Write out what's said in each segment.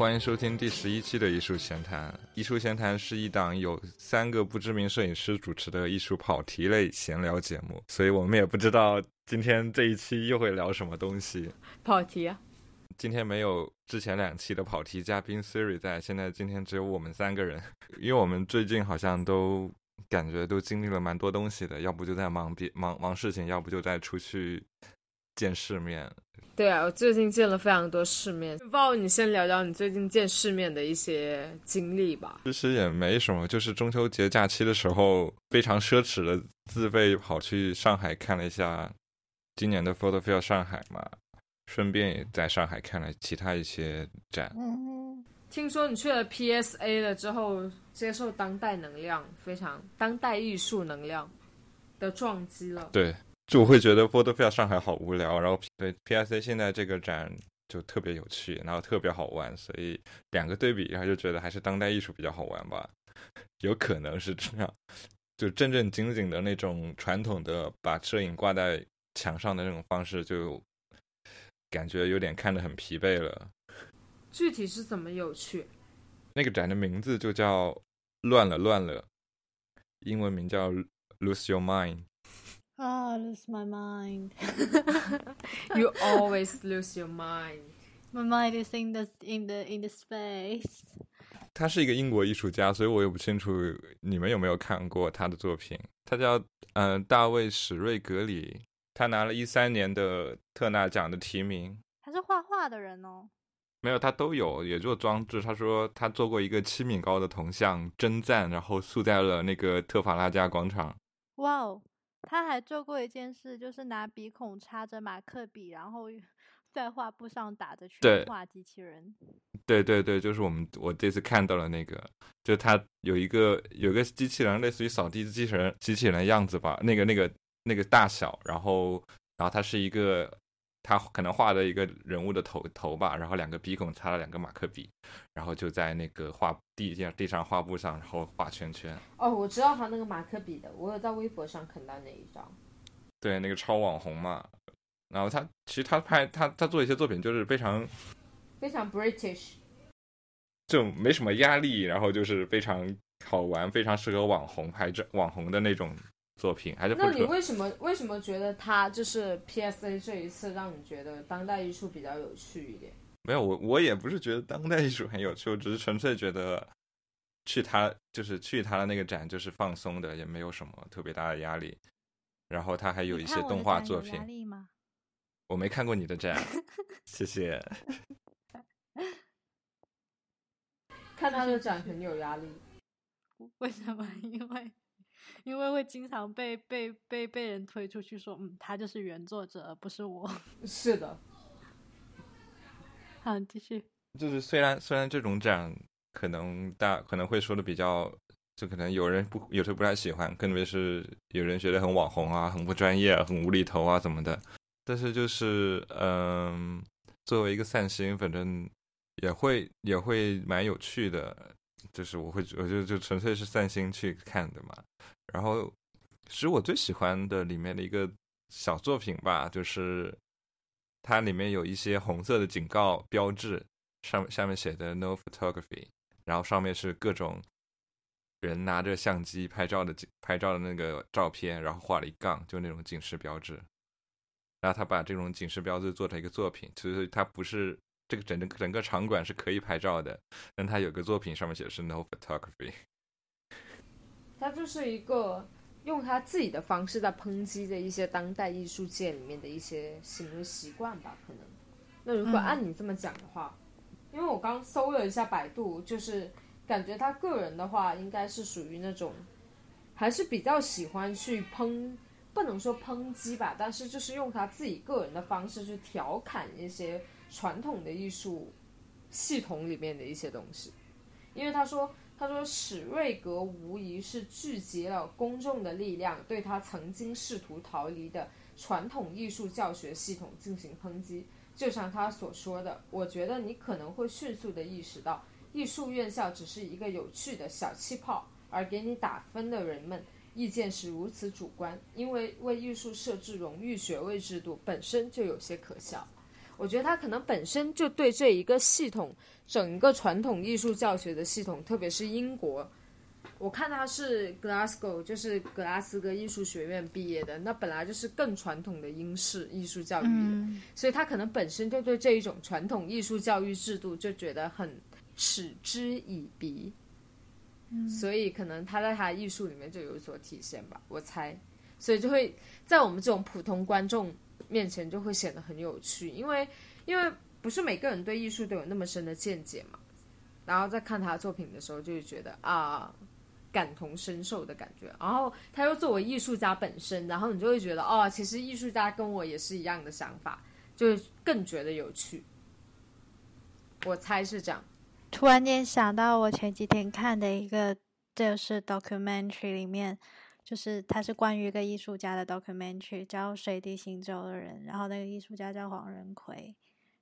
欢迎收听第十一期的艺术闲谈。艺术闲谈是一档由三个不知名摄影师主持的艺术跑题类闲聊节目，所以我们也不知道今天这一期又会聊什么东西。跑题啊！今天没有之前两期的跑题嘉宾 Siri 在，现在今天只有我们三个人，因为我们最近好像都感觉都经历了蛮多东西的，要不就在忙别忙忙事情，要不就在出去见世面。对啊，我最近见了非常多世面。不知道，你先聊聊你最近见世面的一些经历吧。其实也没什么，就是中秋节假期的时候，非常奢侈的自费跑去上海看了一下今年的 Photo Fair 上海嘛。顺便也在上海看了其他一些展。嗯，听说你去了 PSA 了之后，接受当代能量非常当代艺术能量的撞击了。对，就我会觉得 Photo Fair 上海好无聊，然后对 PSA 现在这个展就特别有趣，然后特别好玩，所以两个对比，然后就觉得还是当代艺术比较好玩吧。有可能是这样，就正正经经的那种传统的把摄影挂在墙上的那种方式就。感觉有点看得很疲惫了。具体是怎么有趣？那个展的名字就叫“乱了乱了”，英文名叫 “Lose Your Mind”。啊，Lose my mind。You always lose your mind. My mind is in the in the in the space. 他是一个英国艺术家，所以我也不清楚你们有没有看过他的作品。他叫嗯，大卫史瑞格里。他拿了一三年的特纳奖的提名。他是画画的人哦。没有，他都有，也做装置。他说他做过一个七米高的铜像，真赞，然后塑在了那个特法拉加广场。哇哦，他还做过一件事，就是拿鼻孔插着马克笔，然后 在画布上打着圈画机器人。对对对，就是我们我这次看到了那个，就他有一个有个机器人，类似于扫地机器人机器人样子吧，那个那个。那个大小，然后，然后它是一个，他可能画的一个人物的头头吧，然后两个鼻孔插了两个马克笔，然后就在那个画地地地上画布上，然后画圈圈。哦，我知道他那个马克笔的，我有在微博上看到那一张。对，那个超网红嘛，然后他其实他拍他他做一些作品就是非常非常 British，就没什么压力，然后就是非常好玩，非常适合网红拍照网红的那种。作品还是那你为什么为什么觉得他就是 PSA 这一次让你觉得当代艺术比较有趣一点？没有我我也不是觉得当代艺术很有趣，我只是纯粹觉得去他就是去他的那个展就是放松的，也没有什么特别大的压力。然后他还有一些动画作品。我没看过你的展，谢谢。看他的展很有压力，为什么？因为。因为会经常被被被被人推出去说，嗯，他就是原作者，而不是我。是的。好，继续。就是虽然虽然这种展可能大可能会说的比较，就可能有人不有时候不太喜欢，特别是有人觉得很网红啊，很不专业，很无厘头啊，怎么的。但是就是嗯，作为一个散心，反正也会也会蛮有趣的。就是我会，我就就纯粹是散心去看的嘛。然后，其实我最喜欢的里面的一个小作品吧，就是它里面有一些红色的警告标志，上下面写的 “No Photography”，然后上面是各种人拿着相机拍照的拍照的那个照片，然后画了一杠，就那种警示标志。然后他把这种警示标志做成一个作品，其实它不是。这个整整整个场馆是可以拍照的，但他有个作品上面写的是 “no photography”。他就是一个用他自己的方式在抨击的一些当代艺术界里面的一些行为习惯吧，可能。那如果按你这么讲的话，因为我刚搜了一下百度，就是感觉他个人的话应该是属于那种，还是比较喜欢去抨，不能说抨击吧，但是就是用他自己个人的方式去调侃一些。传统的艺术系统里面的一些东西，因为他说，他说史瑞格无疑是聚集了公众的力量，对他曾经试图逃离的传统艺术教学系统进行抨击。就像他所说的，我觉得你可能会迅速的意识到，艺术院校只是一个有趣的小气泡，而给你打分的人们意见是如此主观，因为为艺术设置荣誉学位制度本身就有些可笑。我觉得他可能本身就对这一个系统，整个传统艺术教学的系统，特别是英国，我看他是 Glasgow，就是格拉斯哥艺术学院毕业的，那本来就是更传统的英式艺术教育，所以他可能本身就对这一种传统艺术教育制度就觉得很嗤之以鼻。所以可能他在他的艺术里面就有所体现吧，我猜，所以就会在我们这种普通观众面前就会显得很有趣，因为因为不是每个人对艺术都有那么深的见解嘛，然后在看他作品的时候就会觉得啊感同身受的感觉，然后他又作为艺术家本身，然后你就会觉得哦，其实艺术家跟我也是一样的想法，就更觉得有趣，我猜是这样。突然间想到，我前几天看的一个就是 documentary 里面，就是它是关于一个艺术家的 documentary，叫《水滴行舟的人》，然后那个艺术家叫黄仁奎，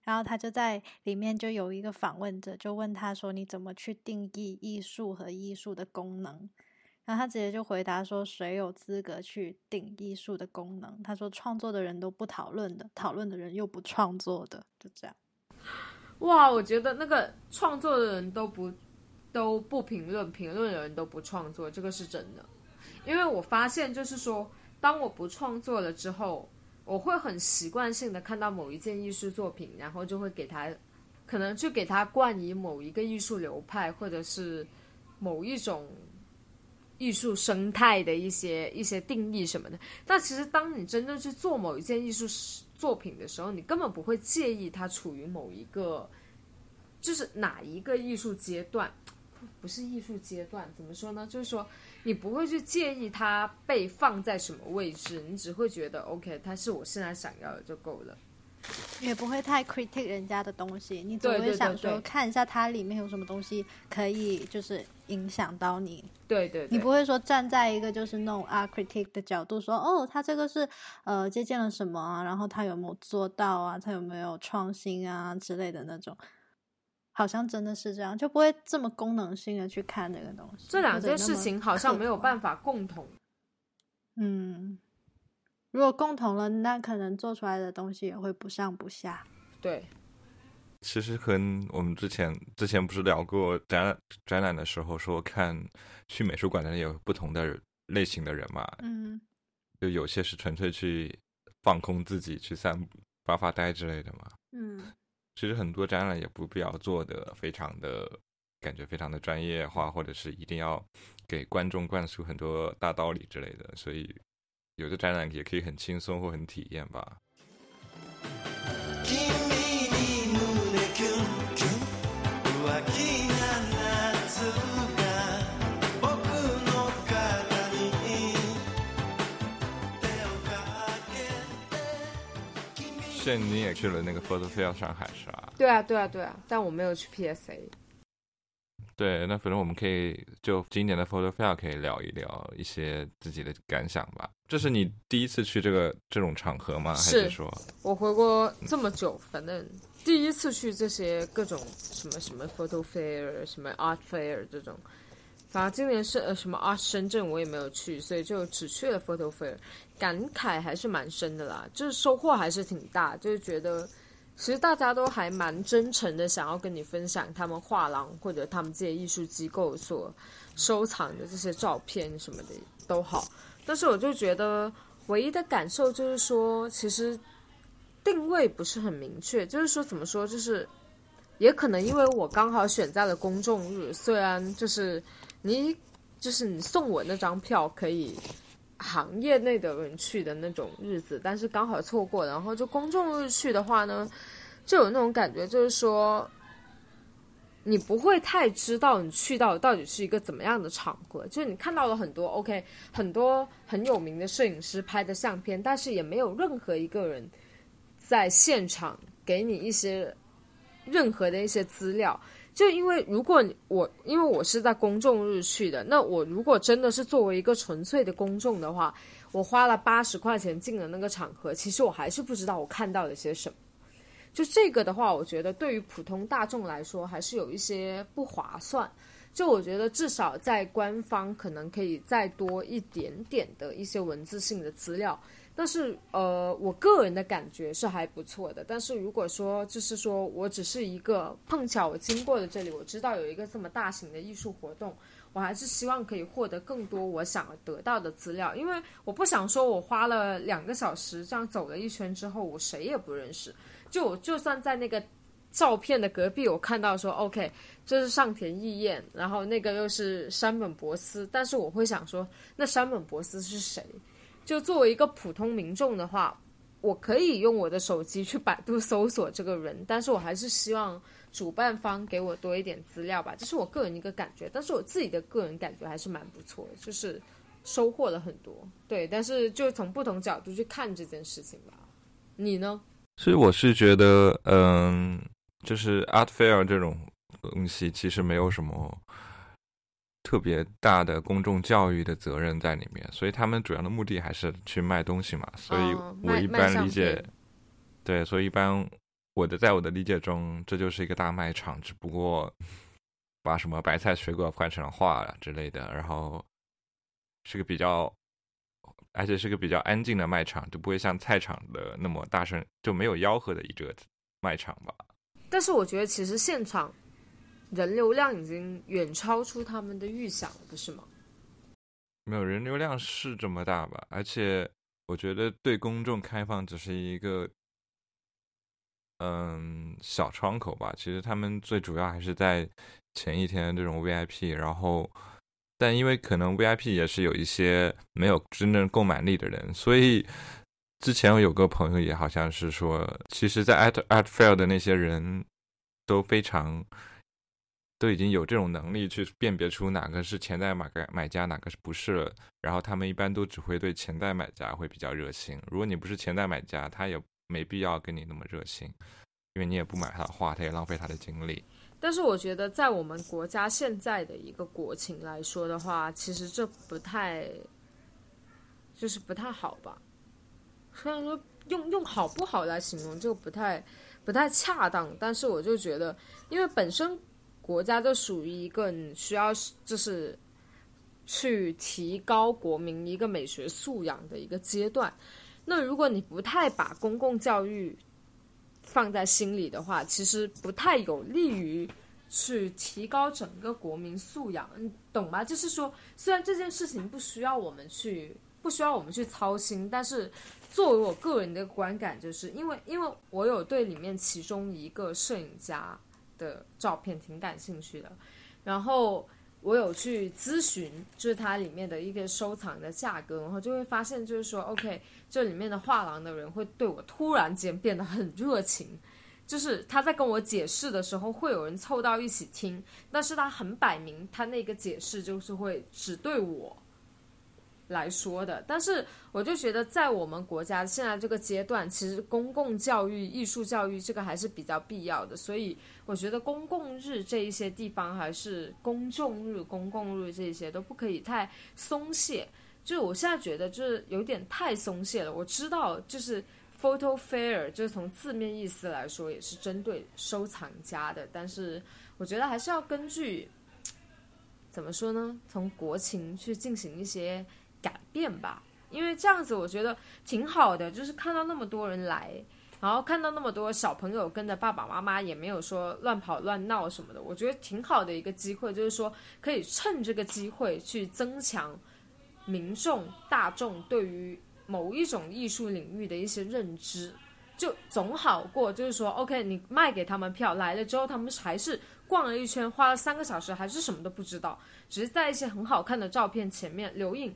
然后他就在里面就有一个访问者就问他说：“你怎么去定义艺术和艺术的功能？”然后他直接就回答说：“谁有资格去定艺术的功能？”他说：“创作的人都不讨论的，讨论的人又不创作的，就这样。”哇，我觉得那个创作的人都不都不评论，评论的人都不创作，这个是真的。因为我发现，就是说，当我不创作了之后，我会很习惯性的看到某一件艺术作品，然后就会给他，可能就给他冠以某一个艺术流派，或者是某一种艺术生态的一些一些定义什么的。但其实，当你真正去做某一件艺术作品的时候，你根本不会介意它处于某一个，就是哪一个艺术阶段，不是艺术阶段，怎么说呢？就是说，你不会去介意它被放在什么位置，你只会觉得 OK，它是我现在想要的就够了。也不会太 critic 人家的东西，你总会想说看一下它里面有什么东西可以就是影响到你。对对，你不会说站在一个就是那种啊 critic 的角度说哦，他这个是呃借鉴了什么啊，然后他有没有做到啊，他有没有创新啊之类的那种，好像真的是这样，就不会这么功能性的去看这个东西。这两件事情好像没有办法共同。嗯。如果共同了，那可能做出来的东西也会不上不下。对，其实跟我们之前之前不是聊过展览展览的时候，说看去美术馆的有不同的类型的人嘛。嗯，就有些是纯粹去放空自己、去散发发呆之类的嘛。嗯，其实很多展览也不必要做的非常的感觉非常的专业化，或者是一定要给观众灌输很多大道理之类的，所以。有的展览也可以很轻松或很体验吧。现你也去了那个 Photo Fair 上海是吧？对啊，对啊，对啊，但我没有去 PSA。对，那反正我们可以就今年的 Photo Fair 可以聊一聊一些自己的感想吧。这是你第一次去这个这种场合吗？还是说，我回国这么久，反正第一次去这些各种什么什么 Photo Fair、什么 Art Fair 这种。反正今年是呃什么啊深圳我也没有去，所以就只去了 Photo Fair，感慨还是蛮深的啦，就是收获还是挺大，就是觉得。其实大家都还蛮真诚的，想要跟你分享他们画廊或者他们这些艺术机构所收藏的这些照片什么的都好。但是我就觉得唯一的感受就是说，其实定位不是很明确。就是说怎么说，就是也可能因为我刚好选在了公众日，虽然就是你就是你送我那张票可以。行业内的人去的那种日子，但是刚好错过，然后就公众日去的话呢，就有那种感觉，就是说，你不会太知道你去到到底是一个怎么样的场合，就是你看到了很多 OK 很多很有名的摄影师拍的相片，但是也没有任何一个人在现场给你一些任何的一些资料。就因为如果我因为我是在公众日去的，那我如果真的是作为一个纯粹的公众的话，我花了八十块钱进了那个场合，其实我还是不知道我看到了些什么。就这个的话，我觉得对于普通大众来说还是有一些不划算。就我觉得至少在官方可能可以再多一点点的一些文字性的资料，但是呃，我个人的感觉是还不错的。但是如果说就是说我只是一个碰巧我经过了这里，我知道有一个这么大型的艺术活动，我还是希望可以获得更多我想得到的资料，因为我不想说我花了两个小时这样走了一圈之后，我谁也不认识。就我就算在那个照片的隔壁，我看到说 OK，这是上田义彦，然后那个又是山本博司，但是我会想说，那山本博司是谁？就作为一个普通民众的话，我可以用我的手机去百度搜索这个人，但是我还是希望主办方给我多一点资料吧，这是我个人一个感觉。但是我自己的个人感觉还是蛮不错的，就是收获了很多。对，但是就从不同角度去看这件事情吧。你呢？所以我是觉得，嗯，就是 art fair 这种东西其实没有什么。特别大的公众教育的责任在里面，所以他们主要的目的还是去卖东西嘛。所以我一般理解，对，所以一般我的在我的理解中，这就是一个大卖场，只不过把什么白菜水果换成了画之类的，然后是个比较，而且是个比较安静的卖场，就不会像菜场的那么大声，就没有吆喝的一个卖场吧。但是我觉得其实现场。人流量已经远超出他们的预想了，不是吗？没有人流量是这么大吧？而且我觉得对公众开放只是一个嗯小窗口吧。其实他们最主要还是在前一天这种 VIP，然后但因为可能 VIP 也是有一些没有真正购买力的人，所以之前有个朋友也好像是说，其实，在 at at Fair 的那些人都非常。都已经有这种能力去辨别出哪个是潜在买买家，哪个是不是了。然后他们一般都只会对潜在买家会比较热心。如果你不是潜在买家，他也没必要跟你那么热心，因为你也不买他的画，他也浪费他的精力。但是我觉得，在我们国家现在的一个国情来说的话，其实这不太，就是不太好吧。虽然说用用好不好来形容就不太不太恰当，但是我就觉得，因为本身。国家就属于一个你需要就是去提高国民一个美学素养的一个阶段。那如果你不太把公共教育放在心里的话，其实不太有利于去提高整个国民素养，你懂吗？就是说，虽然这件事情不需要我们去不需要我们去操心，但是作为我个人的观感，就是因为因为我有对里面其中一个摄影家。的照片挺感兴趣的，然后我有去咨询，就是它里面的一个收藏的价格，然后就会发现，就是说，OK，这里面的画廊的人会对我突然间变得很热情，就是他在跟我解释的时候，会有人凑到一起听，但是他很摆明，他那个解释就是会只对我。来说的，但是我就觉得，在我们国家现在这个阶段，其实公共教育、艺术教育这个还是比较必要的。所以我觉得公共日这一些地方，还是公众日、公共日这些都不可以太松懈。就我现在觉得，就是有点太松懈了。我知道，就是 photo fair，就是从字面意思来说，也是针对收藏家的。但是我觉得还是要根据怎么说呢？从国情去进行一些。改变吧，因为这样子我觉得挺好的，就是看到那么多人来，然后看到那么多小朋友跟着爸爸妈妈，也没有说乱跑乱闹什么的，我觉得挺好的一个机会，就是说可以趁这个机会去增强民众大众对于某一种艺术领域的一些认知，就总好过就是说，OK，你卖给他们票来了之后，他们还是逛了一圈，花了三个小时，还是什么都不知道，只是在一些很好看的照片前面留影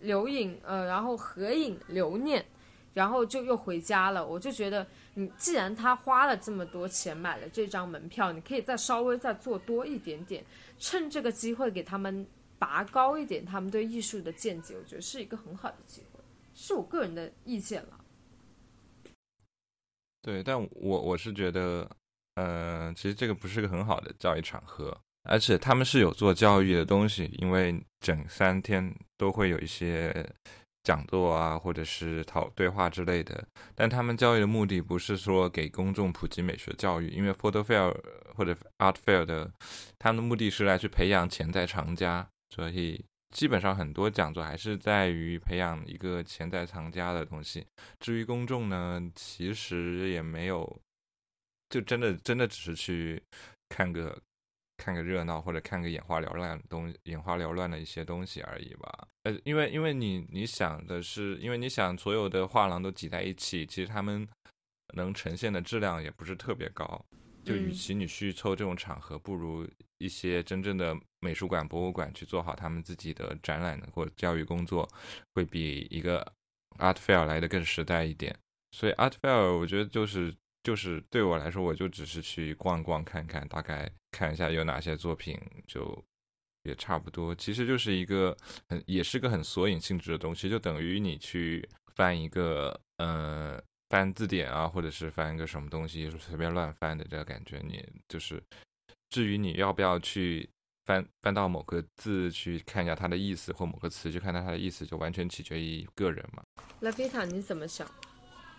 留影，呃，然后合影留念，然后就又回家了。我就觉得，你既然他花了这么多钱买了这张门票，你可以再稍微再做多一点点，趁这个机会给他们拔高一点他们对艺术的见解。我觉得是一个很好的机会，是我个人的意见了。对，但我我是觉得，嗯，其实这个不是个很好的教育场合。而且他们是有做教育的东西，因为整三天都会有一些讲座啊，或者是讨对话之类的。但他们教育的目的不是说给公众普及美学教育，因为 photo fair 或者 art fair 的，他们的目的是来去培养潜在藏家，所以基本上很多讲座还是在于培养一个潜在藏家的东西。至于公众呢，其实也没有，就真的真的只是去看个看个热闹或者看个眼花缭乱东眼花缭乱的一些东西而已吧。呃，因为因为你你想的是，因为你想所有的画廊都挤在一起，其实他们能呈现的质量也不是特别高。就与其你去凑这种场合，不如一些真正的美术馆、博物馆去做好他们自己的展览或教育工作，会比一个 art fair 来的更实在一点。所以 art fair 我觉得就是就是对我来说，我就只是去逛逛看看，大概看一下有哪些作品，就也差不多。其实就是一个很也是个很索引性质的东西，就等于你去翻一个呃。翻字典啊，或者是翻一个什么东西，就随便乱翻的这个感觉，你就是。至于你要不要去翻翻到某个字去看一下它的意思，或某个词去看它它的意思，就完全取决于个人嘛。拉菲塔，你怎么想？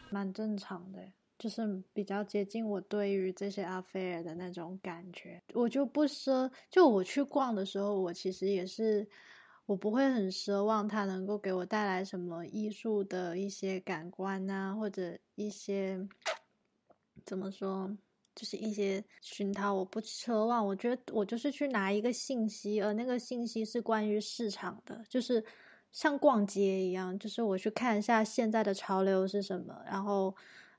蛮正常的，就是比较接近我对于这些阿菲尔的那种感觉。我就不奢，就我去逛的时候，我其实也是。我不会很奢望它能够给我带来什么艺术的一些感官呐，或者一些怎么说，就是一些熏陶。我不奢望，我觉得我就是去拿一个信息，而那个信息是关于市场的，就是像逛街一样，就是我去看一下现在的潮流是什么，然后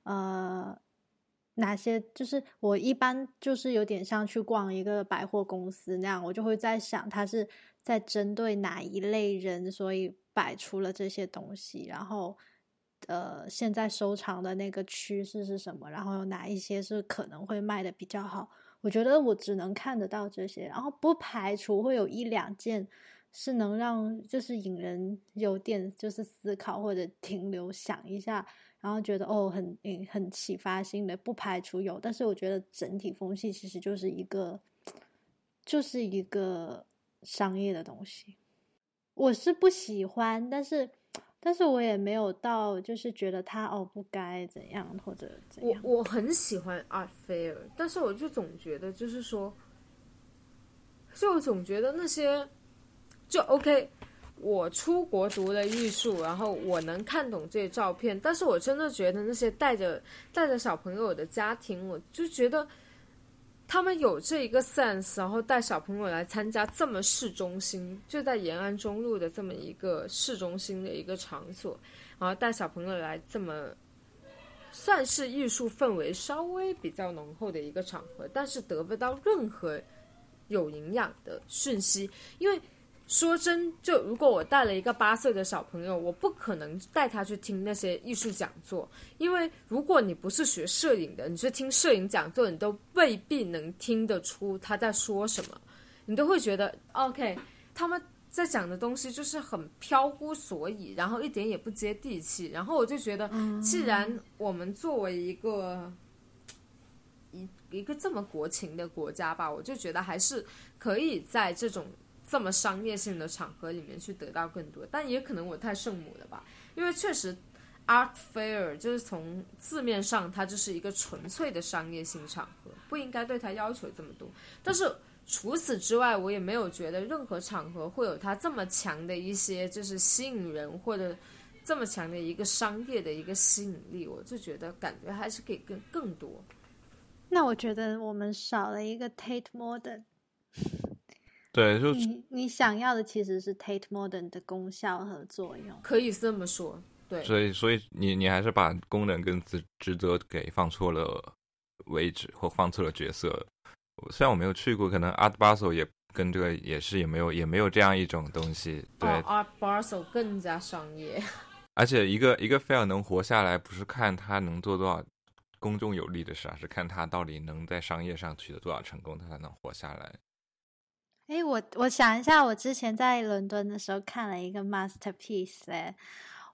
呃，哪些就是我一般就是有点像去逛一个百货公司那样，我就会在想它是。在针对哪一类人，所以摆出了这些东西。然后，呃，现在收藏的那个趋势是什么？然后有哪一些是可能会卖的比较好？我觉得我只能看得到这些，然后不排除会有一两件是能让就是引人有点就是思考或者停留想一下，然后觉得哦很很启发性的，不排除有。但是我觉得整体风气其实就是一个，就是一个。商业的东西，我是不喜欢，但是，但是我也没有到就是觉得他哦不该怎样或者怎样。我我很喜欢 art fair，但是我就总觉得就是说，就总觉得那些就 OK。我出国读了艺术，然后我能看懂这些照片，但是我真的觉得那些带着带着小朋友的家庭，我就觉得。他们有这一个 sense，然后带小朋友来参加这么市中心，就在延安中路的这么一个市中心的一个场所，然后带小朋友来这么算是艺术氛围稍微比较浓厚的一个场合，但是得不到任何有营养的讯息，因为。说真，就如果我带了一个八岁的小朋友，我不可能带他去听那些艺术讲座，因为如果你不是学摄影的，你去听摄影讲座，你都未必能听得出他在说什么，你都会觉得 OK，他们在讲的东西就是很飘忽所以，然后一点也不接地气，然后我就觉得，既然我们作为一个一一个这么国情的国家吧，我就觉得还是可以在这种。这么商业性的场合里面去得到更多，但也可能我太圣母了吧？因为确实，art fair 就是从字面上它就是一个纯粹的商业性场合，不应该对它要求这么多。但是除此之外，我也没有觉得任何场合会有它这么强的一些就是吸引人或者这么强的一个商业的一个吸引力。我就觉得感觉还是可以更更多。那我觉得我们少了一个 Tate Modern。对，就你你想要的其实是 Tate Modern 的功效和作用，可以这么说。对，所以所以你你还是把功能跟职职责给放错了位置，或放错了角色。虽然我没有去过，可能 Art Basel 也跟这个也是也没有也没有这样一种东西。对，Art Basel 更加商业。而且一个一个 fail 能活下来，不是看他能做多少公众有利的事，而是看他到底能在商业上取得多少成功，他才能活下来。哎，我我想一下，我之前在伦敦的时候看了一个 masterpiece。哎，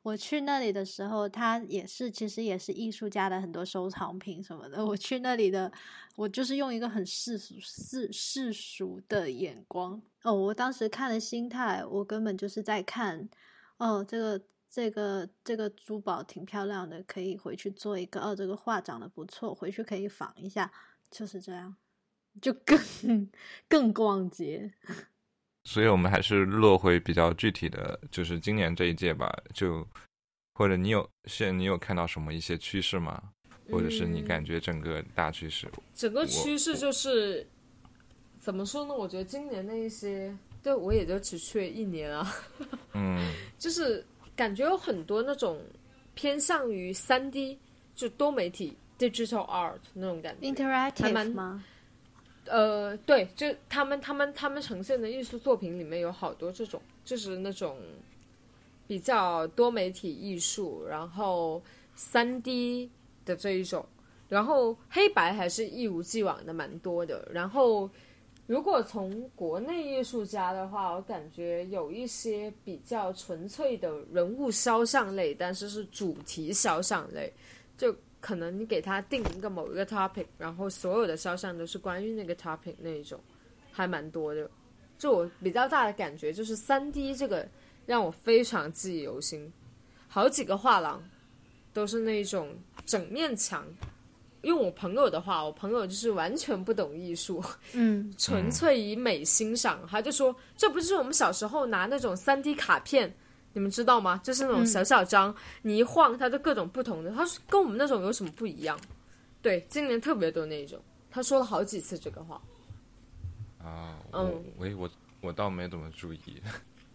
我去那里的时候，它也是其实也是艺术家的很多收藏品什么的。我去那里的，我就是用一个很世俗世世俗的眼光哦。我当时看的心态，我根本就是在看哦，这个这个这个珠宝挺漂亮的，可以回去做一个。哦，这个画长得不错，回去可以仿一下，就是这样。就更 更逛街，所以我们还是落回比较具体的，就是今年这一届吧。就或者你有现在你有看到什么一些趋势吗？或者是你嗯感觉整个大趋势？整个趋势就是怎么说呢？我觉得今年的一些，对我也就只去了一年啊，嗯 就是感觉有很多那种偏向于三 D 就多媒体 digital art 那种感觉。interactive 蛮吗？呃，对，就他们他们他们呈现的艺术作品里面有好多这种，就是那种比较多媒体艺术，然后三 D 的这一种，然后黑白还是一如既往的蛮多的。然后如果从国内艺术家的话，我感觉有一些比较纯粹的人物肖像类，但是是主题肖像类，就可能你给他定一个某一个 topic，然后所有的肖像都是关于那个 topic 那一种，还蛮多的。就我比较大的感觉就是三 D 这个让我非常记忆犹新，好几个画廊都是那种整面墙。用我朋友的话，我朋友就是完全不懂艺术，嗯，纯粹以美欣赏。他就说，这不是我们小时候拿那种三 D 卡片，你们知道吗？就是那种小小张，你一晃它就各种不同的。他说跟我们那种有什么不一样？对，今年特别多那种。他说了好几次这个话，啊，嗯我我我我倒没怎么注意，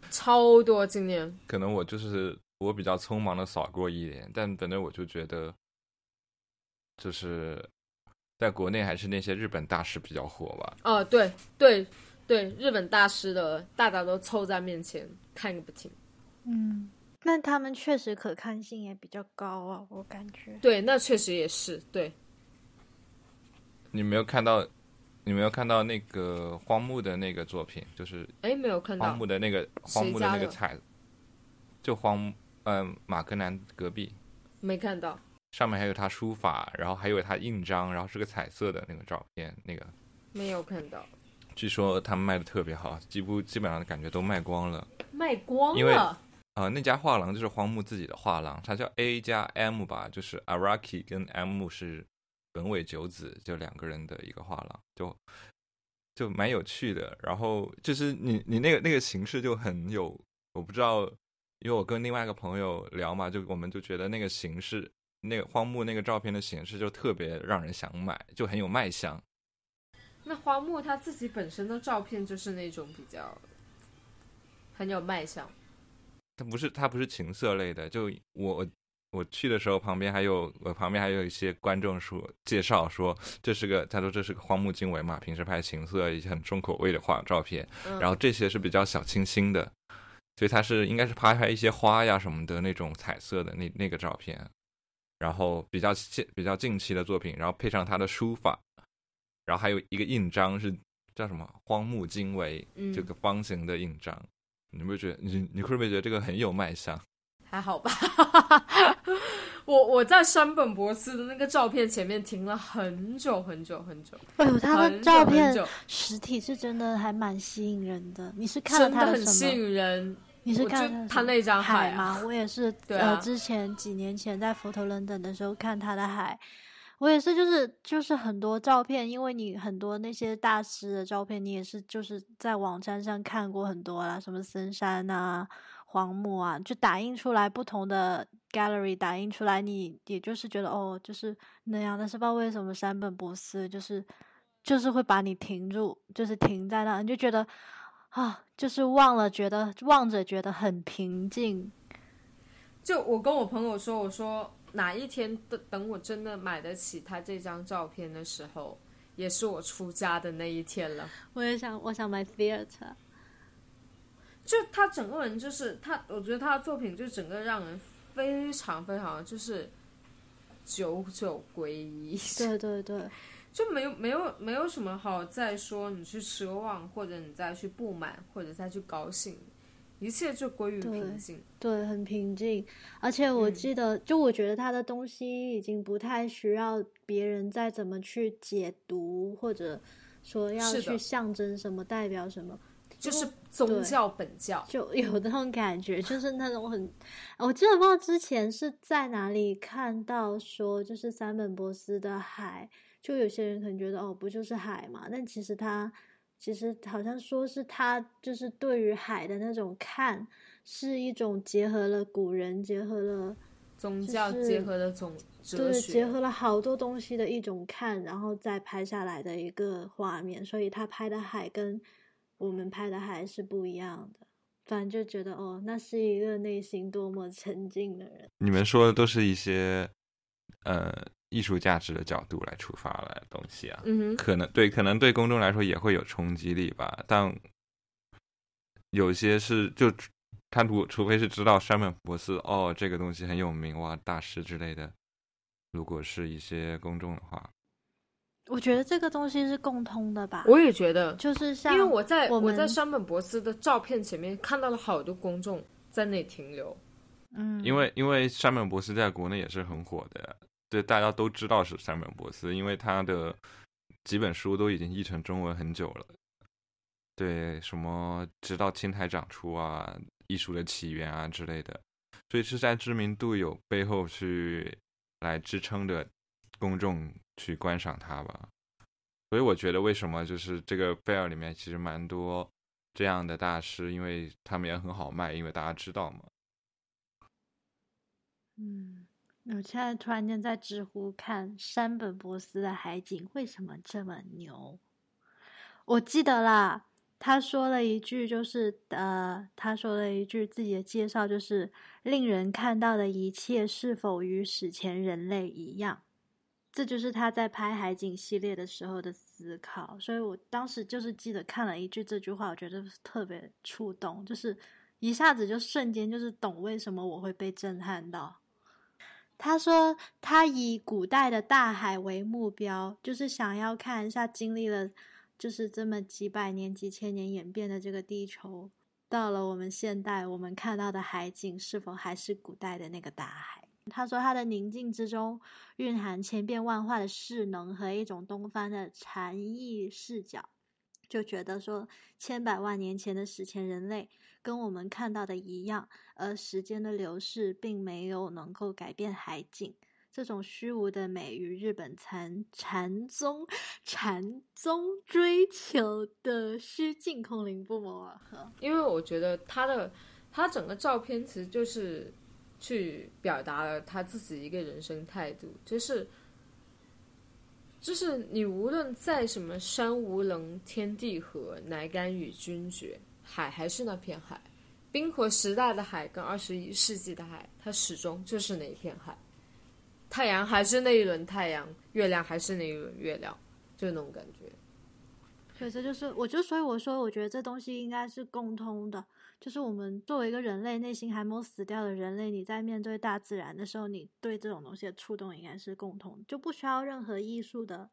超多今年。可能我就是我比较匆忙的扫过一眼，但反正我就觉得，就是在国内还是那些日本大师比较火吧。啊，对对对，日本大师的大家都凑在面前看个不停。嗯，那他们确实可看性也比较高啊，我感觉。对，那确实也是对。你没有看到，你没有看到那个荒木的那个作品，就是哎，没有看到荒木的那个荒木的那个彩，就荒嗯、马格南隔壁。没看到。上面还有他书法，然后还有他印章，然后是个彩色的那个照片，那个没有看到，据说他们卖的特别好，几乎基本上感觉都卖光了。卖光因为了。啊、那家画廊就是荒木自己的画廊，它叫 A 加 M 吧，就是 Araki 跟 M 是本尾久子，就两个人的一个画廊，就就蛮有趣的。然后就是你你那个那个形式就很有，我不知道，因为我跟另外一个朋友聊嘛，就我们就觉得那个形式，那个荒木那个照片的形式就特别让人想买，就很有卖相。那花木他自己本身的照片就是那种比较很有卖相。它不是它不是情色类的，就我我去的时候，旁边还有我旁边还有一些观众说介绍说这是个他说这是个荒木经惟嘛，平时拍情色一些很重口味的画照片，嗯、然后这些是比较小清新的，所以他是应该是拍拍一些花呀什么的那种彩色的那那个照片，然后比较近比较近期的作品，然后配上他的书法，然后还有一个印章是叫什么荒木经惟嗯这个方形的印章。你会觉得你你会不会觉得这个很有卖相？还好吧，我我在山本博司的那个照片前面停了很久很久很久，哎呦，他的照片实体是真的还蛮吸引人的。你是看了他的他很吸？引人。你是我看他那张海吗？我也是，对啊呃，之前几年前在佛头伦等的时候看他的海，我也是，就是就是很多照片，因为你很多那些大师的照片，你也是就是在网站上看过很多啦，什么森山啊、荒木啊，就打印出来不同的 gallery 打印出来，你也就是觉得哦，就是那样，但是不知道为什么山本博司就是就是会把你停住，就是停在那，你就觉得啊，就是忘了，觉得望着觉得很平静。就我跟我朋友说，我说哪一天等等我真的买得起他这张照片的时候，也是我出家的那一天了。我也想，我想买 theater。就他整个人就是他，我觉得他的作品就整个让人非常非常就是久久归一，对对对，就没有没有没有什么好再说你去奢望，或者你再去不满，或者再去高兴，一切就归于对平静。对，很平静。而且我嗯记得，就我觉得他的东西已经不太需要别人再怎么去解读，或者说要去象征什么、代表什么。就是宗教本教，就有那种感觉，就是那种很，我记得不知道之前是在哪里看到说，就是三本博斯的海，就有些人可能觉得哦，不就是海嘛？但其实它其实好像说是他就是对于海的那种看，是一种结合了古人结合了宗教结合了种哲对，学，结合了好多东西的一种看，然后再拍下来的一个画面，所以他拍的海跟我们拍的海是不一样的。反正就觉得哦，那是一个内心多么沉静的人。你们说的都是一些呃艺术价值的角度来出发来的东西啊，嗯哼，可能对，可能对公众来说也会有冲击力吧，但有些是就他如除非是知道山本博斯哦这个东西很有名哇大师之类的，如果是一些公众的话，我觉得这个东西是共通的吧，我也觉得，就是像因为我在我们在山本博斯的照片前面看到了好多公众在那里停留，嗯，因为因为山本博斯在国内也是很火的，对大家都知道是山本博斯，因为他的几本书都已经译成中文很久了。对，什么直到青苔长出啊，艺术的起源啊之类的，所以是在知名度有背后去来支撑着公众去观赏它吧。所以我觉得为什么就是这个贝尔里面其实蛮多这样的大师，因为他们也很好卖，因为大家知道嘛。嗯，我现在突然间在知乎看山本博斯的海景为什么这么牛？我记得啦，他说了一句，就是呃，他说了一句自己的介绍，就是令人看到的一切是否与史前人类一样？这就是他在拍海景系列的时候的思考。所以我当时就是记得看了一句这句话，我觉得特别触动，就是一下子就瞬间就是懂为什么我会被震撼到。他说，他以古代的大海为目标，就是想要看一下经历了就是这么几百年、几千年演变的这个地球，到了我们现代，我们看到的海景是否还是古代的那个大海？他说，他的宁静之中蕴含千变万化的势能和一种东方的禅意视角，就觉得说，千百万年前的史前人类。跟我们看到的一样，而时间的流逝并没有能够改变海景。这种虚无的美与日本禅禅宗禅宗追求的虚境空灵不谋而合。因为我觉得他的他整个照片其实就是去表达了他自己一个人生态度，就是就是你无论在什么山无棱，天地合，乃敢与君绝。海还是那片海，冰河时代的海跟二十一世纪的海，它始终就是那一片海。太阳还是那一轮太阳，月亮还是那一轮月亮，就那种感觉。所以这就是，我就所以我说，我觉得这东西应该是共通的，就是我们作为一个人类，内心还没有死掉的人类，你在面对大自然的时候，你对这种东西的触动应该是共同，就不需要任何艺术的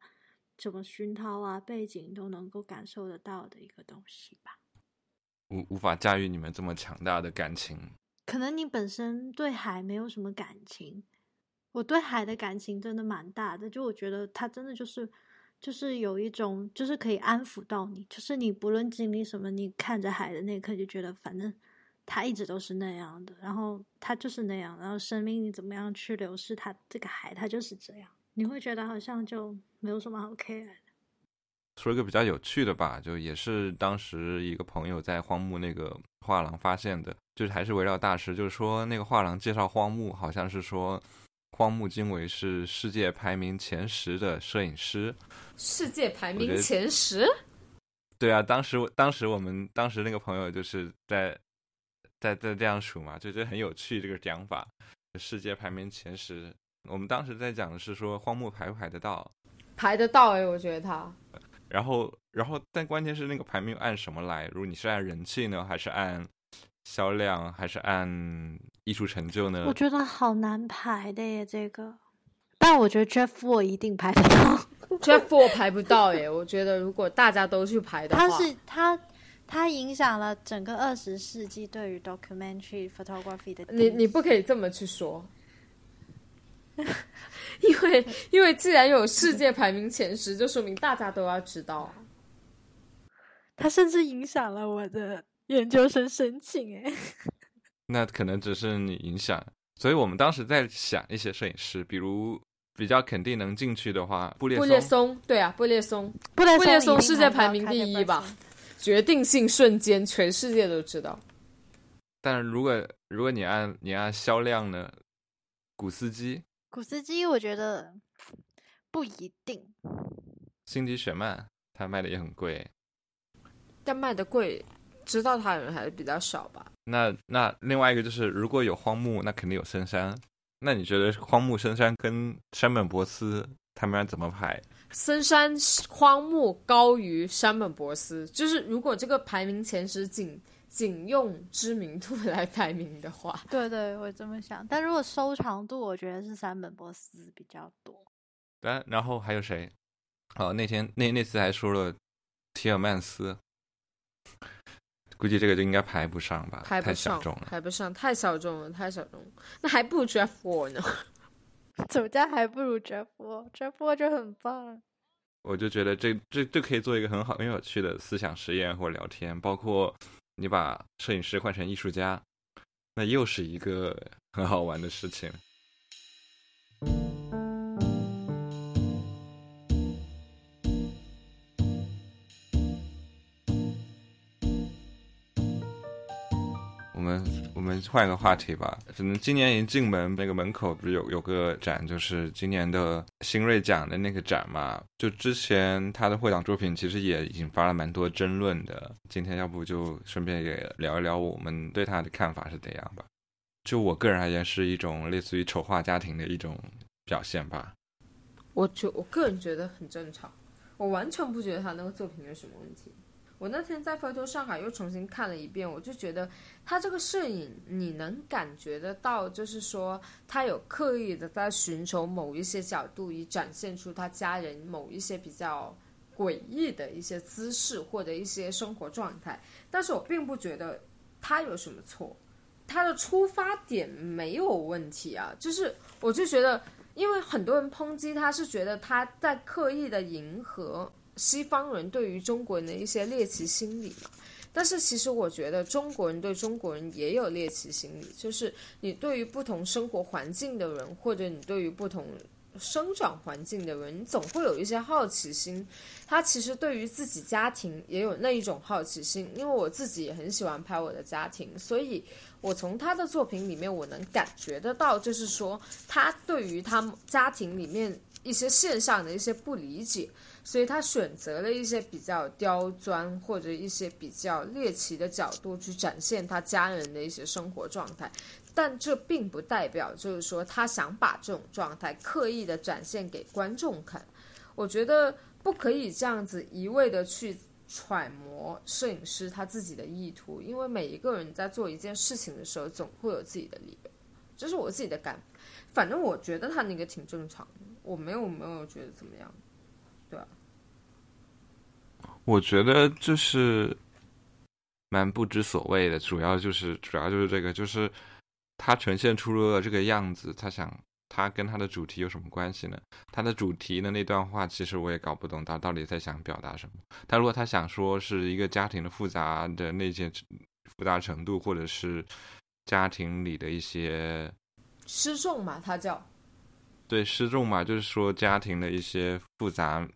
什么熏陶啊、背景都能够感受得到的一个东西吧。无无法驾驭你们这么强大的感情，可能你本身对海没有什么感情，我对海的感情真的蛮大的。就我觉得它真的就是，就是有一种，就是可以安抚到你，就是你不论经历什么，你看着海的那一刻就觉得，反正它一直都是那样的，然后它就是那样，然后生命你怎么样去流逝，它这个海它就是这样，你会觉得好像就没有什么好 care 的。说一个比较有趣的吧，就也是当时一个朋友在荒木那个画廊发现的，就是还是围绕大师，就是说那个画廊介绍荒木，好像是说荒木经惟是世界排名前十的摄影师，世界排名前十？对啊，当时当时我们当时那个朋友就是在在在这样数嘛，就觉得很有趣这个讲法，世界排名前十。我们当时在讲的是说荒木排不排得到？排得到哎，我觉得他。然后，然后，但关键是那个排名按什么来？如果你是按人气呢，还是按销量，还是按艺术成就呢？我觉得好难排的耶，这个。但我觉得 Jeff 我一定排得到，Jeff 我排不到耶。我觉得如果大家都去排的话，他是他他影响了整个二十世纪对于 documentary photography 的。你你不可以这么去说。因为，因为既然有世界排名前十，就说明大家都要知道。他甚至影响了我的研究生申请，哎。那可能只是你影响。所以我们当时在想一些摄影师，比如比较肯定能进去的话，布列布列松，对啊，布列松，布列布列松世界排名第一吧 决定性瞬间，全世界都知道。但是如果如果你按你按销量呢，古斯基、古斯基，我觉得不一定。辛迪雪曼，他卖的也很贵。但卖的贵，知道它的人还是比较少吧。那那另外一个就是，如果有荒木，那肯定有深山。那你觉得荒木、深山跟山本博斯他们俩怎么排？森山荒木高于山本博斯，就是如果这个排名前十仅仅用知名度来排名的话，对对，我这么想。但如果收藏度，我觉得是山本博斯比较多。然然后还有谁？哦，那天那那次还说了提尔曼斯，估计这个就应该排不上吧，排不上太小众，了。排不上，太小众了，太小众了，那还不如 Jeff Wall 呢。怎家还不如 Jeff Wall，Jeff Wall 就很棒。我就觉得这这这可以做一个很好很有趣的思想实验或聊天，包括你把摄影师换成艺术家，那又是一个很好玩的事情。我们我们换一个话题吧，可能今年一进门那个门口不是有有个展，就是今年的新锐奖的那个展嘛。就之前他的获奖作品其实也引发了蛮多争论的。今天要不就顺便也聊一聊我们对他的看法是怎样吧。就我个人而言，是一种类似于丑化家庭的一种表现吧。我觉我个人觉得很正常，我完全不觉得他那个作品有什么问题。我那天在 Photo 上海又重新看了一遍，我就觉得他这个摄影，你能感觉得到，就是说他有刻意的在寻求某一些角度，以展现出他家人某一些比较诡异的一些姿势或者一些生活状态。但是我并不觉得他有什么错，他的出发点没有问题啊。就是我就觉得，因为很多人抨击他是觉得他在刻意的迎合。西方人对于中国人的一些猎奇心理嘛，但是其实我觉得中国人对中国人也有猎奇心理，就是你对于不同生活环境的人，或者你对于不同生长环境的人，你总会有一些好奇心。他其实对于自己家庭也有那一种好奇心，因为我自己也很喜欢拍我的家庭，所以我从他的作品里面我能感觉得到，就是说他对于他家庭里面一些现象的一些不理解。所以他选择了一些比较刁钻或者一些比较猎奇的角度去展现他家人的一些生活状态，但这并不代表就是说他想把这种状态刻意的展现给观众看。我觉得不可以这样子一味的去揣摩摄影师他自己的意图，因为每一个人在做一件事情的时候总会有自己的理由，这是我自己的感。反正我觉得他那个挺正常的，我没有没有觉得怎么样。对啊，我觉得就是蛮不知所谓的，主要就是主要就是这个，就是他呈现出了这个样子，他想他跟他的主题有什么关系呢？他的主题的那段话，其实我也搞不懂他到底在想表达什么。他如果他想说是一个家庭的复杂的那些复杂程度，或者是家庭里的一些失重嘛，他叫。对失重嘛，就是说家庭的一些复杂，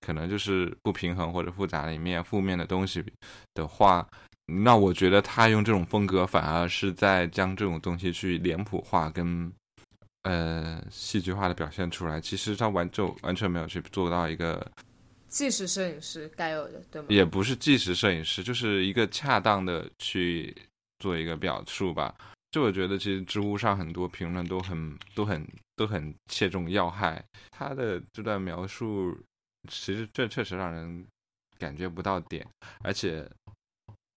可能就是不平衡或者复杂里面负面的东西的话，那我觉得他用这种风格反而是在将这种东西去脸谱化跟呃戏剧化的表现出来。其实他完就完全没有去做到一个纪实摄影师该有的，对吗？也不是纪实摄影师，就是一个恰当的去做一个表述吧。就我觉得，其实知乎上很多评论都很、都很、都很切中要害。他的这段描述，其实这确实让人感觉不到点，而且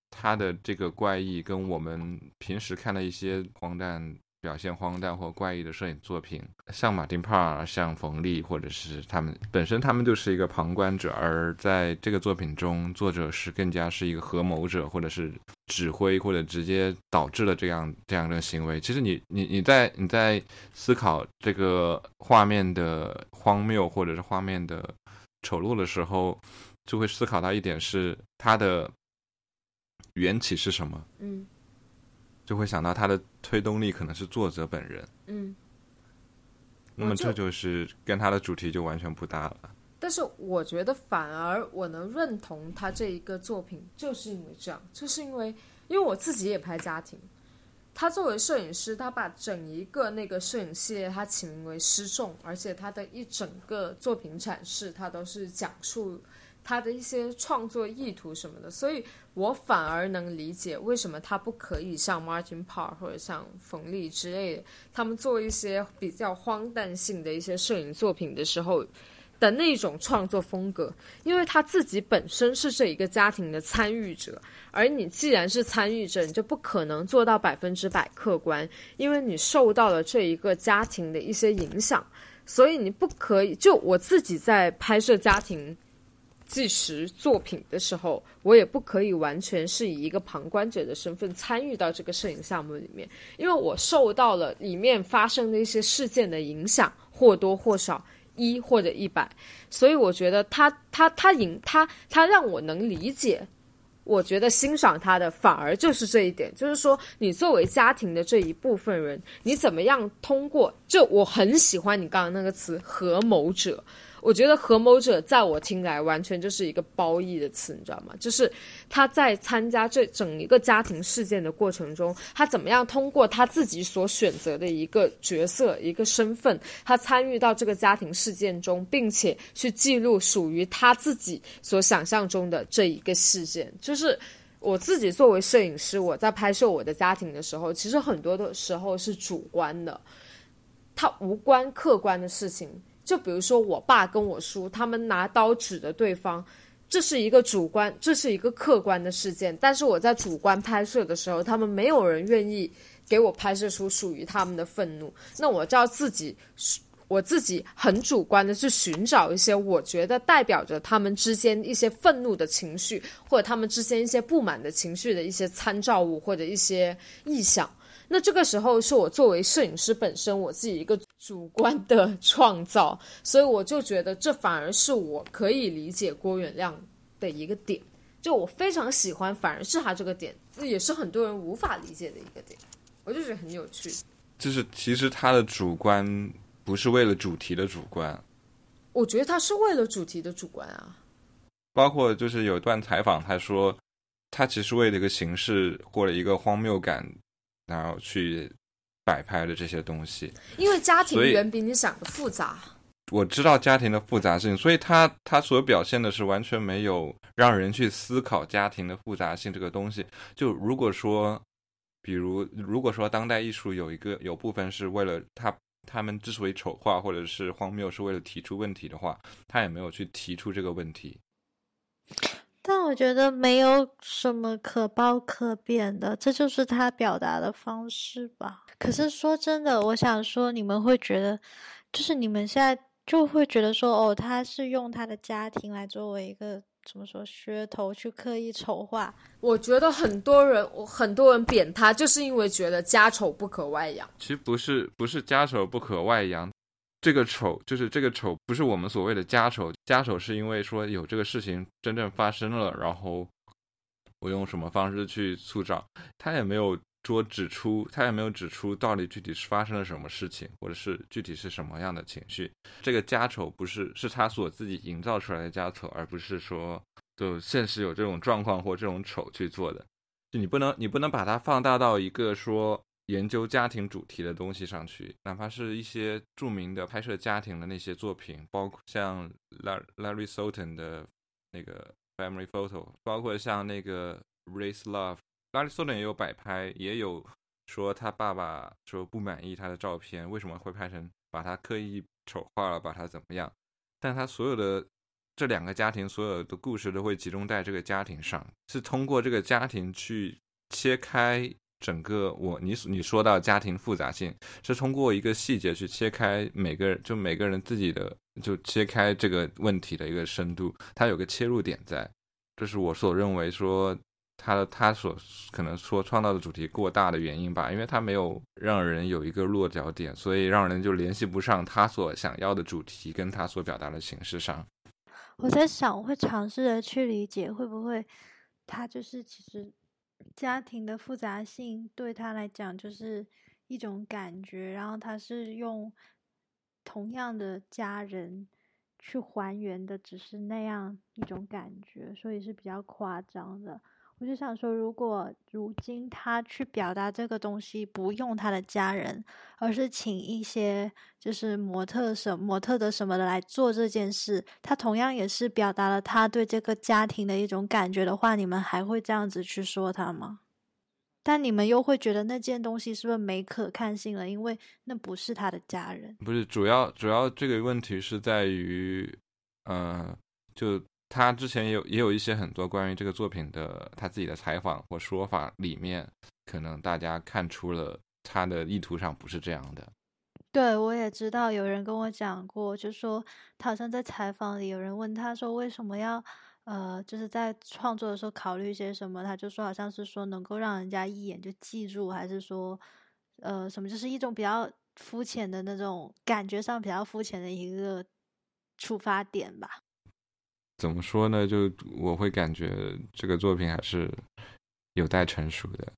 他的这个怪异跟我们平时看的一些荒诞、表现荒诞或怪异的摄影作品，像马丁·帕尔、像冯丽，或者是他们本身，他们就是一个旁观者，而在这个作品中，作者是更加是一个合谋者，或者是。指挥或者直接导致了这样这样的行为。其实你你你在你在思考这个画面的荒谬或者是画面的丑陋的时候，就会思考到一点是它的缘起是什么。嗯，就会想到他的推动力可能是作者本人。嗯，那么这就是跟他的主题就完全不搭了。但是我觉得反而我能认同他这一个作品，就是因为这样，就是因为因为我自己也拍家庭。他作为摄影师，他把整一个那个摄影系列，他起名为“失重”，而且他的一整个作品阐释，他都是讲述他的一些创作意图什么的，所以我反而能理解为什么他不可以像 Martin Parr 或者像冯丽之类的，他们做一些比较荒诞性的一些摄影作品的时候。的那种创作风格，因为他自己本身是这一个家庭的参与者，而你既然是参与者，你就不可能做到百分之百客观，因为你受到了这一个家庭的一些影响，所以你不可以。就我自己在拍摄家庭纪实作品的时候，我也不可以完全是以一个旁观者的身份参与到这个摄影项目里面，因为我受到了里面发生的一些事件的影响，或多或少。一或者一百，所以我觉得他他他引他他让我能理解，我觉得欣赏他的反而就是这一点，就是说你作为家庭的这一部分人，你怎么样通过？就我很喜欢你刚刚那个词“合谋者”。我觉得合谋者在我听来完全就是一个褒义的词，你知道吗？就是他在参加这整一个家庭事件的过程中，他怎么样通过他自己所选择的一个角色、一个身份，他参与到这个家庭事件中，并且去记录属于他自己所想象中的这一个事件。就是我自己作为摄影师，我在拍摄我的家庭的时候，其实很多的时候是主观的，它无关客观的事情。就比如说，我爸跟我叔他们拿刀指着对方，这是一个主观，这是一个客观的事件。但是我在主观拍摄的时候，他们没有人愿意给我拍摄出属于他们的愤怒。那我就要自己，我自己很主观的去寻找一些我觉得代表着他们之间一些愤怒的情绪，或者他们之间一些不满的情绪的一些参照物或者一些意象。那这个时候是我作为摄影师本身我自己一个主观的创造，所以我就觉得这反而是我可以理解郭远亮的一个点，就我非常喜欢，反而是他这个点，也是很多人无法理解的一个点，我就觉得很有趣。就是其实他的主观不是为了主题的主观，我觉得他是为了主题的主观啊。包括就是有一段采访，他说他其实为了一个形式或者一个荒谬感。然后去摆拍的这些东西，因为家庭远比你想的复杂。我知道家庭的复杂性，所以他他所表现的是完全没有让人去思考家庭的复杂性这个东西。就如果说，比如如果说当代艺术有一个有部分是为了他他们之所以丑化或者是荒谬是为了提出问题的话，他也没有去提出这个问题。但我觉得没有什么可褒可贬的，这就是他表达的方式吧。可是说真的，我想说，你们会觉得，就是你们现在就会觉得说，哦，他是用他的家庭来作为一个怎么说噱头去刻意丑化。我觉得很多人，我很多人贬他，就是因为觉得家丑不可外扬。其实不是，不是家丑不可外扬。这个丑就是这个丑，不是我们所谓的家丑。家丑是因为说有这个事情真正发生了，然后我用什么方式去塑造，他也没有说指出，他也没有指出到底具体是发生了什么事情，或者是具体是什么样的情绪。这个家丑不是是他所自己营造出来的家丑，而不是说就现实有这种状况或这种丑去做的。就你不能你不能把它放大到一个说。研究家庭主题的东西上去，哪怕是一些著名的拍摄家庭的那些作品，包括像 Larry Sultan 的那个 Family Photo，包括像那个 Race Love，Larry Sultan 也有摆拍，也有说他爸爸说不满意他的照片，为什么会拍成把他刻意丑化了，把他怎么样？但他所有的这两个家庭所有的故事都会集中在这个家庭上，是通过这个家庭去切开。整个我你你说到家庭复杂性，是通过一个细节去切开每个人，就每个人自己的，就切开这个问题的一个深度，它有个切入点在，这是我所认为说他的他所可能说创造的主题过大的原因吧，因为他没有让人有一个落脚点，所以让人就联系不上他所想要的主题跟他所表达的形式上。我在想，我会尝试着去理解，会不会他就是其实。家庭的复杂性对他来讲就是一种感觉，然后他是用同样的家人去还原的只是那样一种感觉，所以是比较夸张的。我就想说，如果如今他去表达这个东西，不用他的家人，而是请一些就是模特什模特的什么的来做这件事，他同样也是表达了他对这个家庭的一种感觉的话，你们还会这样子去说他吗？但你们又会觉得那件东西是不是没可看性了？因为那不是他的家人。不是主要，主要这个问题是在于，嗯，就。他之前有也有一些很多关于这个作品的他自己的采访或说法里面，可能大家看出了他的意图上不是这样的。对，我也知道有人跟我讲过，就说他好像在采访里有人问他说为什么要呃就是在创作的时候考虑一些什么，他就说好像是说能够让人家一眼就记住，还是说呃什么就是一种比较肤浅的那种感觉上比较肤浅的一个出发点吧。怎么说呢？就我会感觉这个作品还是有待成熟的。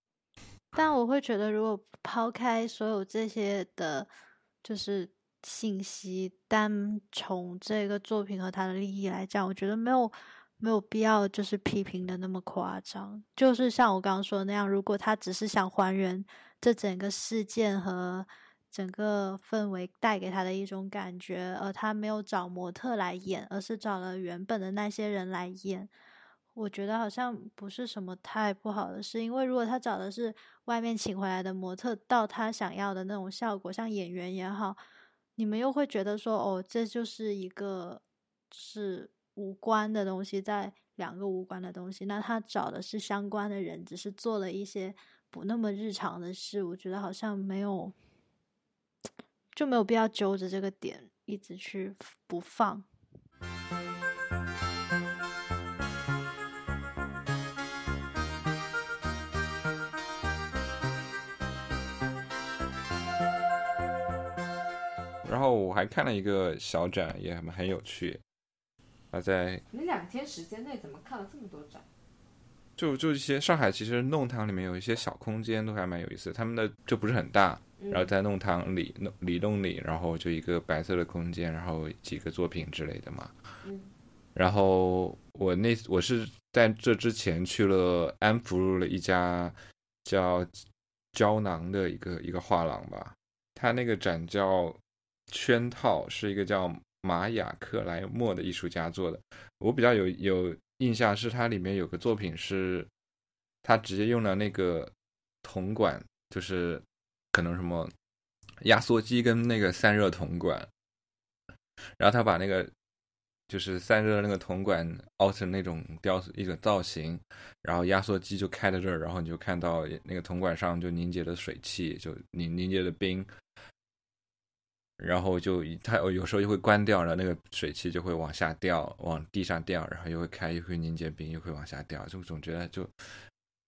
但我会觉得，如果抛开所有这些的，就是信息，单从这个作品和它的利益来讲，我觉得没有没有必要就是批评的那么夸张。就是像我刚刚说的那样，如果他只是想还原这整个事件和。整个氛围带给他的一种感觉，而他没有找模特来演，而是找了原本的那些人来演。我觉得好像不是什么太不好的事，因为如果他找的是外面请回来的模特，到他想要的那种效果，像演员也好，你们又会觉得说，哦，这就是一个是无关的东西，在两个无关的东西。那他找的是相关的人，只是做了一些不那么日常的事，我觉得好像没有。就没有必要揪着这个点一直去不放。然后我还看了一个小展，也很很有趣。他在你两天时间内怎么看了这么多展？就就一些上海，其实弄堂里面有一些小空间都还蛮有意思。他们的就不是很大。然后在弄堂里弄里弄里，然后就一个白色的空间，然后几个作品之类的嘛。嗯。然后我那我是在这之前去了安福路的一家叫胶囊的一个一个画廊吧。他那个展叫圈套，是一个叫玛雅克莱默的艺术家做的。我比较有有印象是它里面有个作品是，他直接用了那个铜管，就是。可能什么压缩机跟那个散热铜管，然后他把那个就是散热那个铜管凹成那种雕一个造型，然后压缩机就开在这儿，然后你就看到那个铜管上就凝结的水汽，就凝凝结的冰，然后就它有时候就会关掉，然后那个水汽就会往下掉，往地上掉，然后又会开，又会凝结冰，又会往下掉，就总觉得就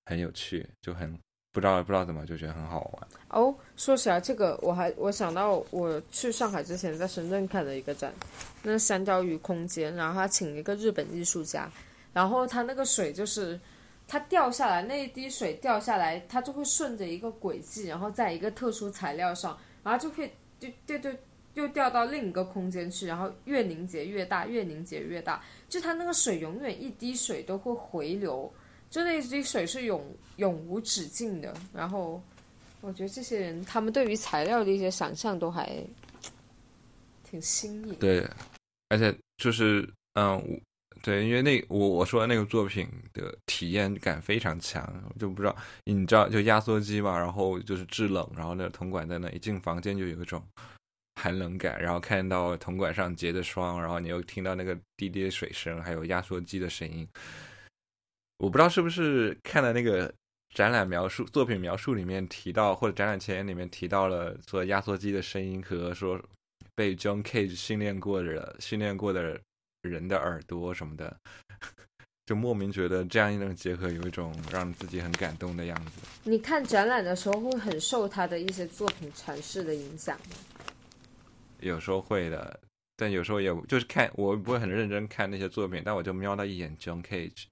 很有趣，就很。不知道不知道怎么就觉得很好玩哦。说起来这个，我还我想到我去上海之前在深圳看的一个展，那香蕉鱼空间，然后他请一个日本艺术家，然后他那个水就是它掉下来那一滴水掉下来，它就会顺着一个轨迹，然后在一个特殊材料上，然后就可以就就就又掉到另一个空间去，然后越凝结越大，越凝结越大，就它那个水永远一滴水都会回流。就那一滴水是永永无止境的，然后我觉得这些人他们对于材料的一些想象都还挺新颖。对，而且就是嗯，对，因为那我我说的那个作品的体验感非常强，就不知道你知道就压缩机嘛，然后就是制冷，然后那铜管在那一进房间就有一种寒冷感，然后看到铜管上结的霜，然后你又听到那个滴滴的水声，还有压缩机的声音。我不知道是不是看了那个展览描述、作品描述里面提到，或者展览前言里面提到了说压缩机的声音和说被 John Cage 训练过的、训练过的人的耳朵什么的，就莫名觉得这样一种结合有一种让自己很感动的样子。你看展览的时候会很受他的一些作品阐释的影响吗？有时候会的，但有时候也就是看我不会很认真看那些作品，但我就瞄到一眼 John Cage。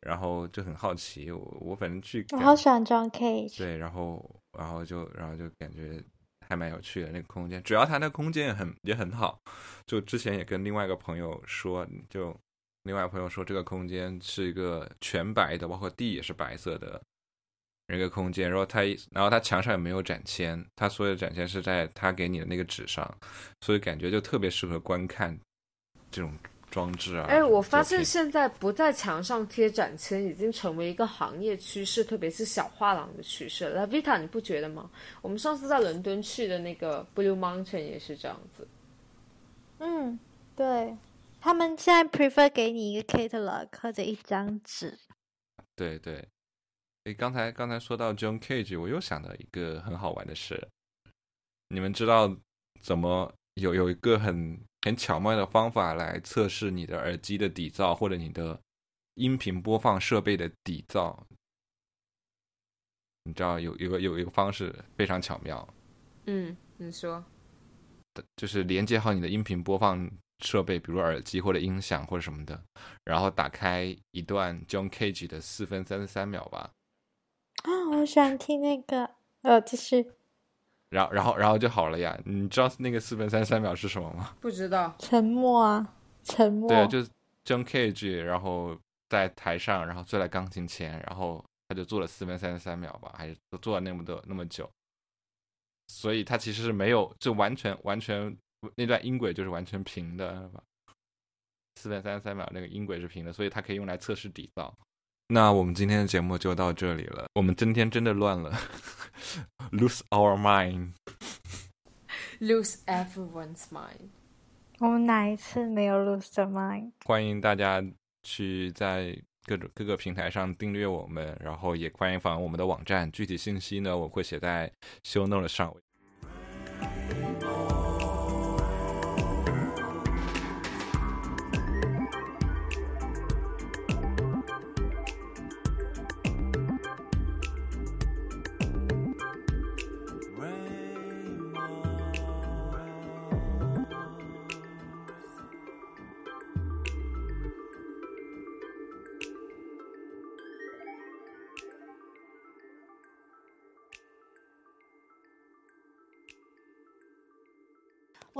然后就很好奇，我我反正去，我好喜欢 John Cage。对，然后然后就然后就感觉还蛮有趣的那个空间，主要它那空间也很也很好。就之前也跟另外一个朋友说，就另外朋友说这个空间是一个全白的，包括地也是白色的一个空间。然后他然后他墙上也没有展签，他所有的展签是在他给你的那个纸上，所以感觉就特别适合观看这种。装置啊！哎，我发现现在不在墙上贴展签已经成为一个行业趋势，特别是小画廊的趋势。La Vita，你不觉得吗？我们上次在伦敦去的那个 Blue Mountain 也是这样子。嗯，对，他们现在 prefer 给你一个 catalog 或者一张纸。对对。哎，刚才刚才说到 John Cage，我又想到一个很好玩的事。你们知道怎么有有一个很。很巧妙的方法来测试你的耳机的底噪或者你的音频播放设备的底噪，你知道有有个有一个方式非常巧妙。嗯，你说，就是连接好你的音频播放设备，比如耳机或者音响或者什么的，然后打开一段 John Cage 的四分三十三秒吧。啊，我喜欢听那个，呃，继续。然后，然后，然后就好了呀。你知道那个四分三十三秒是什么吗？不知道。沉默啊，沉默。对，就是 John Cage，然后在台上，然后坐在钢琴前，然后他就做了四分三十三秒吧，还是做了那么多那么久。所以他其实是没有，就完全完全那段音轨就是完全平的，吧？四分三十三秒那个音轨是平的，所以它可以用来测试底噪。那我们今天的节目就到这里了。我们今天真的乱了，lose our mind，lose everyone's mind。我们哪一次没有 lose the mind？欢迎大家去在各种各个平台上订阅我们，然后也欢迎访问我们的网站。具体信息呢，我会写在 show note 上。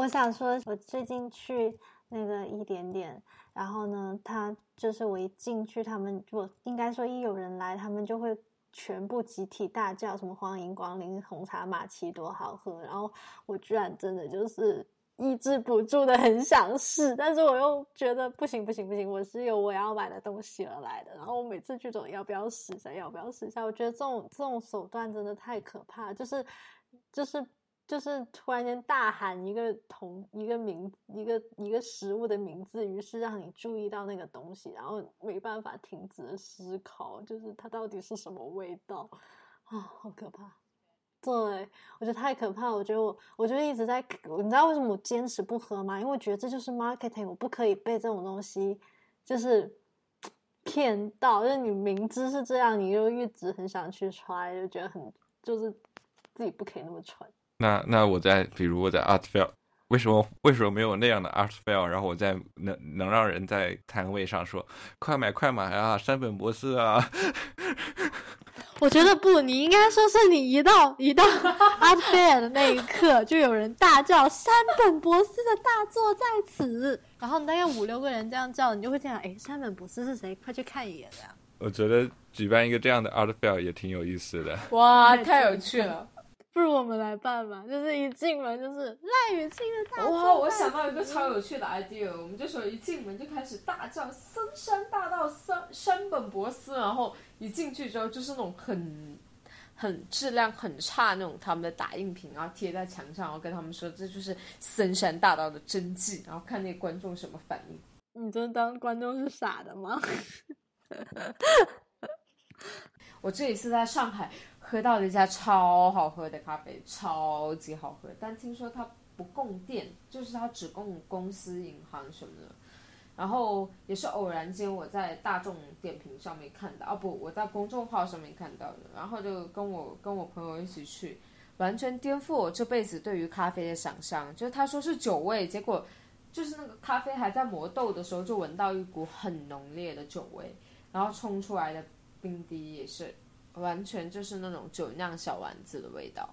我想说，我最近去那个一点点，然后呢，他就是我一进去，他们我应该说一有人来，他们就会全部集体大叫什么“欢迎光临红茶玛奇多好喝”，然后我居然真的就是抑制不住的很想试，但是我又觉得不行不行不行，我是有我要买的东西而来的，然后我每次去总要不要试一下，要不要试一下，我觉得这种这种手段真的太可怕，就是就是。就是突然间大喊一个同一个名一个一个食物的名字，于是让你注意到那个东西，然后没办法停止思考，就是它到底是什么味道啊，好可怕！对我觉得太可怕，我觉得我我就一直在，你知道为什么我坚持不喝吗？因为我觉得这就是 marketing，我不可以被这种东西就是 骗到，就是你明知是这样，你又一直很想去 try，就觉得很就是自己不可以那么蠢。那那我在比如我在 Art Fair，为什么为什么没有那样的 Art Fair？然后我在能能让人在摊位上说快买快买啊，山本博士啊。我觉得不，你应该说是你一到一到 Art Fair 的那一刻，就有人大叫山本博士的大作在此，然后大概五六个人这样叫，你就会这样，哎，山本博士是谁？快去看一眼呀。我觉得举办一个这样的 Art Fair 也挺有意思的。哇，太有趣了。不如我们来办吧，就是一进门就是赖雨清的大哇！我想到一个超有趣的 idea，我们就说一进门就开始大叫“森山大道山山本博斯”，然后一进去之后就是那种很很质量很差那种他们的打印品，然后贴在墙上，然后跟他们说这就是森山大道的真迹，然后看那观众什么反应。你真当观众是傻的吗？我这一次在上海。喝到了一家超好喝的咖啡，超级好喝。但听说它不供电，就是它只供公司、银行什么的。然后也是偶然间我在大众点评上面看到，哦不，我在公众号上面看到的。然后就跟我跟我朋友一起去，完全颠覆我这辈子对于咖啡的想象。就是他说是酒味，结果就是那个咖啡还在磨豆的时候，就闻到一股很浓烈的酒味，然后冲出来的冰滴也是。完全就是那种酒酿小丸子的味道，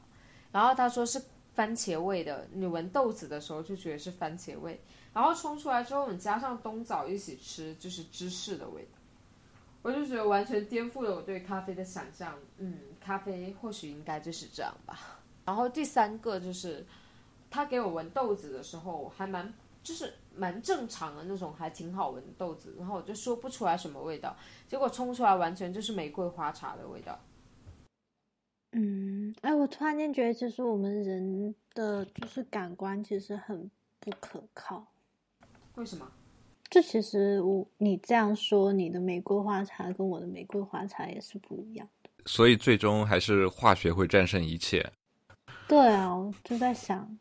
然后他说是番茄味的，你闻豆子的时候就觉得是番茄味，然后冲出来之后你加上冬枣一起吃，就是芝士的味道。我就觉得完全颠覆了我对咖啡的想象。嗯，咖啡或许应该就是这样吧。然后第三个就是，他给我闻豆子的时候还蛮就是蛮正常的那种，还挺好闻的豆子。然后我就说不出来什么味道，结果冲出来完全就是玫瑰花茶的味道。嗯，哎，我突然间觉得，其实我们人的就是感官其实很不可靠。为什么？这其实我你这样说，你的玫瑰花茶跟我的玫瑰花茶也是不一样的。所以最终还是化学会战胜一切。对啊，我就在想，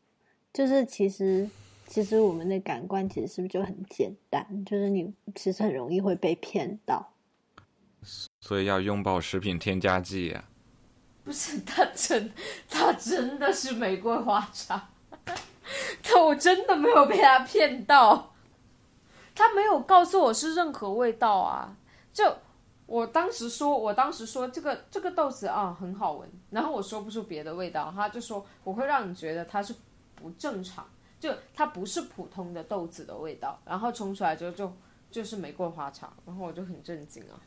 就是其实其实我们的感官其实是不是就很简单？就是你其实很容易会被骗到。所以要拥抱食品添加剂啊！不是，它真，它真的是玫瑰花茶，但我真的没有被他骗到，他没有告诉我是任何味道啊。就我当时说，我当时说这个这个豆子啊很好闻，然后我说不出别的味道，他就说我会让你觉得它是不正常，就它不是普通的豆子的味道，然后冲出来之后就就是玫瑰花茶，然后我就很震惊啊。